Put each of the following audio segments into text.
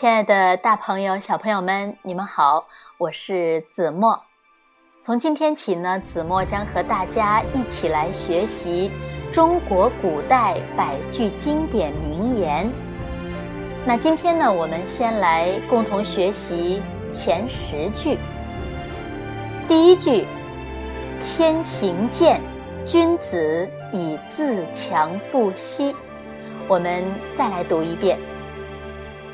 亲爱的大朋友、小朋友们，你们好，我是子墨。从今天起呢，子墨将和大家一起来学习中国古代百句经典名言。那今天呢，我们先来共同学习前十句。第一句：“天行健，君子以自强不息。”我们再来读一遍：“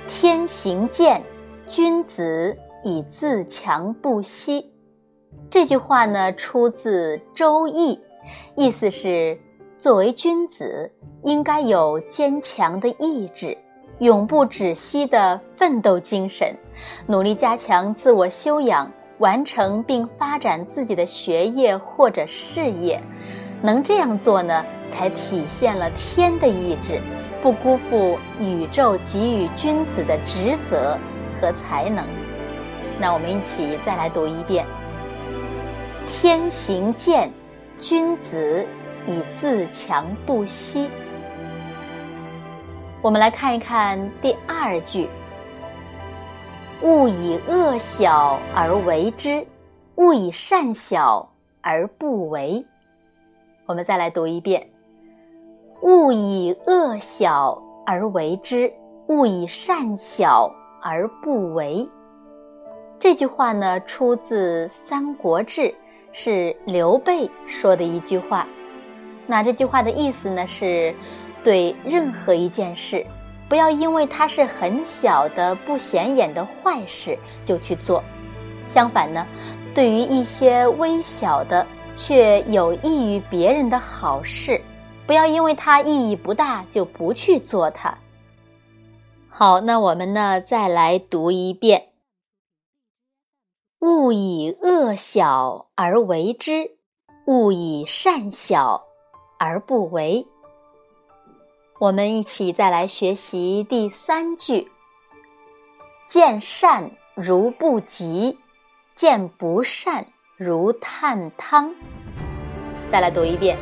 天行健，君子以自强不息。”这句话呢，出自《周易》，意思是：作为君子，应该有坚强的意志，永不止息的奋斗精神，努力加强自我修养，完成并发展自己的学业或者事业。能这样做呢，才体现了天的意志，不辜负宇宙给予君子的职责和才能。那我们一起再来读一遍。天行健，君子以自强不息。我们来看一看第二句：勿以恶小而为之，勿以善小而不为。我们再来读一遍：勿以恶小而为之，勿以善小而不为。这句话呢，出自《三国志》。是刘备说的一句话，那这句话的意思呢，是对任何一件事，不要因为它是很小的、不显眼的坏事就去做；相反呢，对于一些微小的却有益于别人的好事，不要因为它意义不大就不去做它。好，那我们呢，再来读一遍。勿以恶小而为之，勿以善小而不为。我们一起再来学习第三句：见善如不及，见不善如探汤。再来读一遍：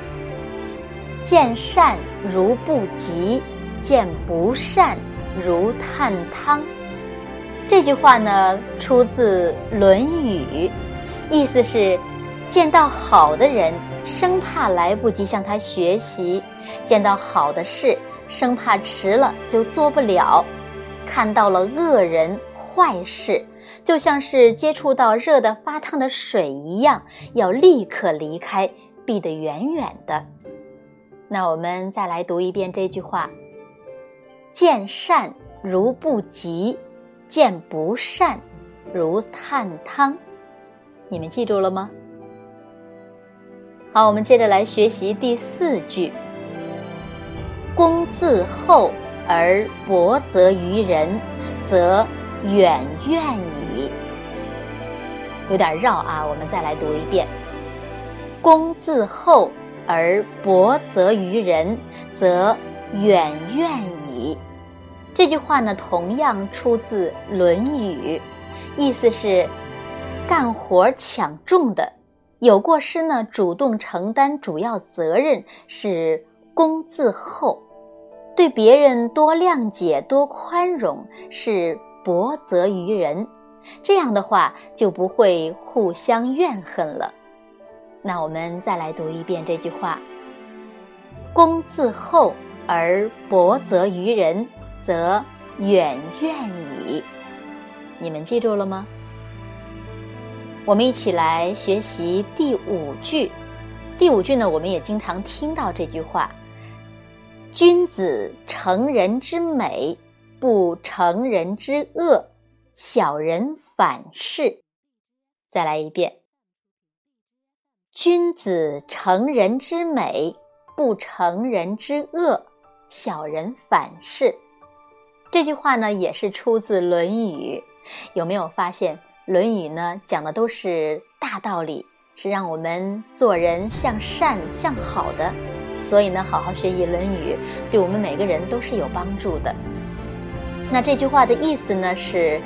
见善如不及，见不善如探汤。这句话呢，出自《论语》，意思是：见到好的人，生怕来不及向他学习；见到好的事，生怕迟了就做不了；看到了恶人、坏事，就像是接触到热的发烫的水一样，要立刻离开，避得远远的。那我们再来读一遍这句话：见善如不及。见不善，如探汤。你们记住了吗？好，我们接着来学习第四句：公自厚而薄责于人，则远怨矣。有点绕啊，我们再来读一遍：公自厚而薄责于人，则远怨矣。这句话呢，同样出自《论语》，意思是：干活抢重的，有过失呢，主动承担主要责任是公自厚；对别人多谅解、多宽容是薄责于人。这样的话，就不会互相怨恨了。那我们再来读一遍这句话：公自厚而薄责于人。则远怨矣。你们记住了吗？我们一起来学习第五句。第五句呢，我们也经常听到这句话：“君子成人之美，不成人之恶；小人反是。”再来一遍：“君子成人之美，不成人之恶；小人反是。”这句话呢，也是出自《论语》。有没有发现，《论语》呢讲的都是大道理，是让我们做人向善向好的。所以呢，好好学习《论语》，对我们每个人都是有帮助的。那这句话的意思呢是：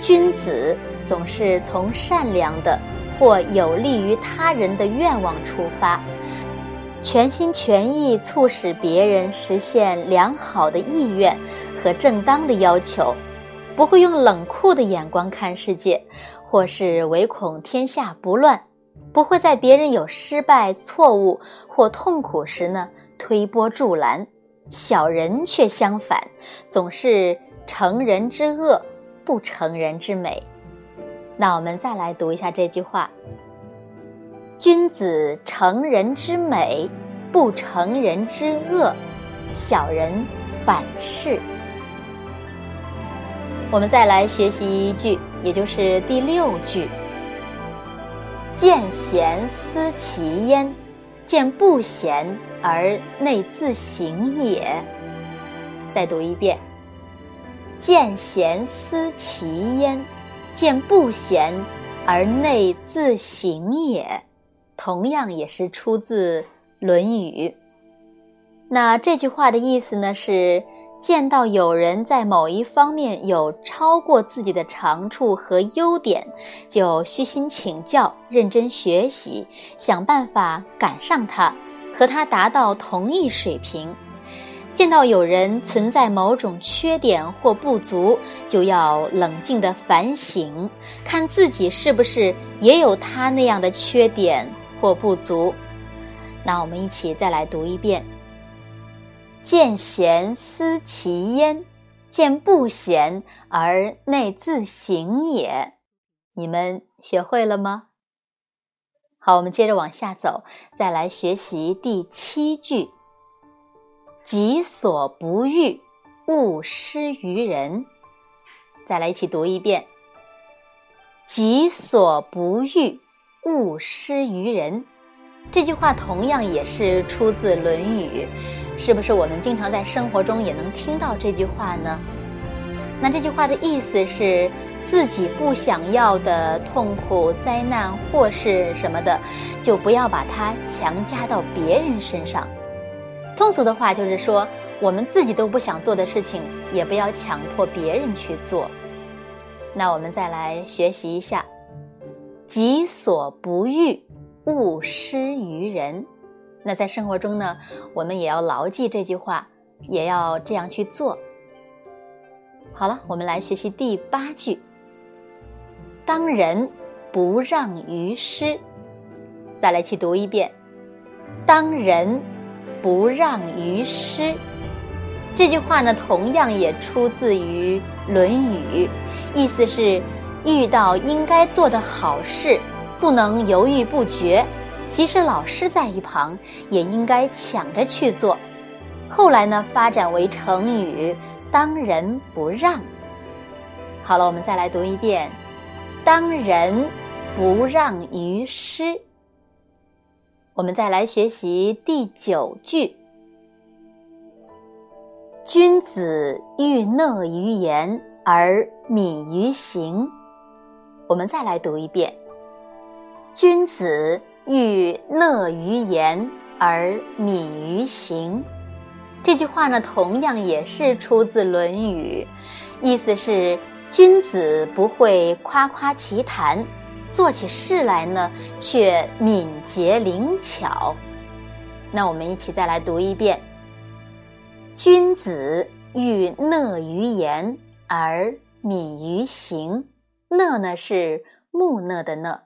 君子总是从善良的或有利于他人的愿望出发，全心全意促使别人实现良好的意愿。和正当的要求，不会用冷酷的眼光看世界，或是唯恐天下不乱，不会在别人有失败、错误或痛苦时呢推波助澜。小人却相反，总是成人之恶，不成人之美。那我们再来读一下这句话：君子成人之美，不成人之恶；小人反是。我们再来学习一句，也就是第六句：见贤思齐焉，见不贤而内自省也。再读一遍：见贤思齐焉，见不贤而内自省也。同样也是出自《论语》。那这句话的意思呢是？见到有人在某一方面有超过自己的长处和优点，就虚心请教、认真学习，想办法赶上他，和他达到同一水平。见到有人存在某种缺点或不足，就要冷静地反省，看自己是不是也有他那样的缺点或不足。那我们一起再来读一遍。见贤思齐焉，见不贤而内自省也。你们学会了吗？好，我们接着往下走，再来学习第七句：己所不欲，勿施于人。再来一起读一遍：己所不欲，勿施于人。这句话同样也是出自《论语》。是不是我们经常在生活中也能听到这句话呢？那这句话的意思是，自己不想要的痛苦、灾难或是什么的，就不要把它强加到别人身上。通俗的话就是说，我们自己都不想做的事情，也不要强迫别人去做。那我们再来学习一下：己所不欲，勿施于人。那在生活中呢，我们也要牢记这句话，也要这样去做。好了，我们来学习第八句：当仁不让于师。再来去读一遍：当仁不让于师。这句话呢，同样也出自于《论语》，意思是遇到应该做的好事，不能犹豫不决。即使老师在一旁，也应该抢着去做。后来呢，发展为成语“当仁不让”。好了，我们再来读一遍：“当仁不让于师。”我们再来学习第九句：“君子欲讷于言而敏于行。”我们再来读一遍：“君子。”欲讷于言而敏于行，这句话呢，同样也是出自《论语》，意思是君子不会夸夸其谈，做起事来呢却敏捷灵巧。那我们一起再来读一遍：君子欲讷于言而敏于行。讷呢是木讷的讷。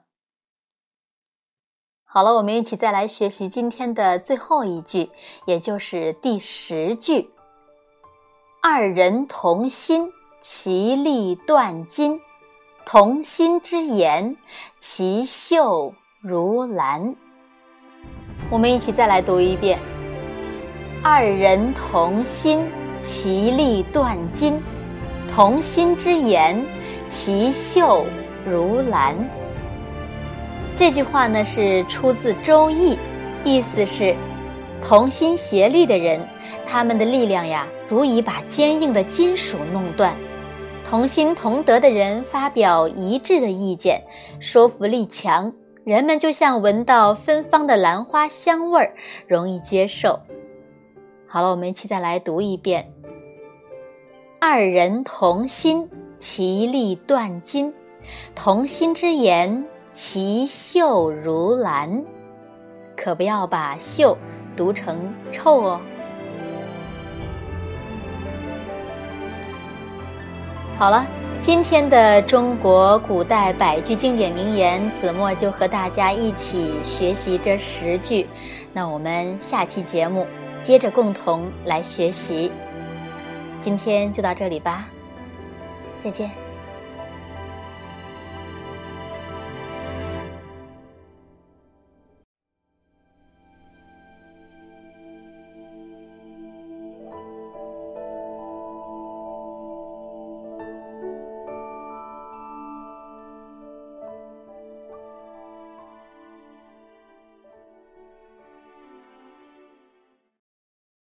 好了，我们一起再来学习今天的最后一句，也就是第十句：“二人同心，其利断金；同心之言，其秀如兰。”我们一起再来读一遍：“二人同心，其利断金；同心之言，其秀如兰。”这句话呢是出自《周易》，意思是同心协力的人，他们的力量呀足以把坚硬的金属弄断；同心同德的人发表一致的意见，说服力强，人们就像闻到芬芳的兰花香味儿，容易接受。好了，我们一起再来读一遍：二人同心，其利断金；同心之言。其秀如兰，可不要把“秀”读成“臭”哦。好了，今天的中国古代百句经典名言，子墨就和大家一起学习这十句。那我们下期节目接着共同来学习。今天就到这里吧，再见。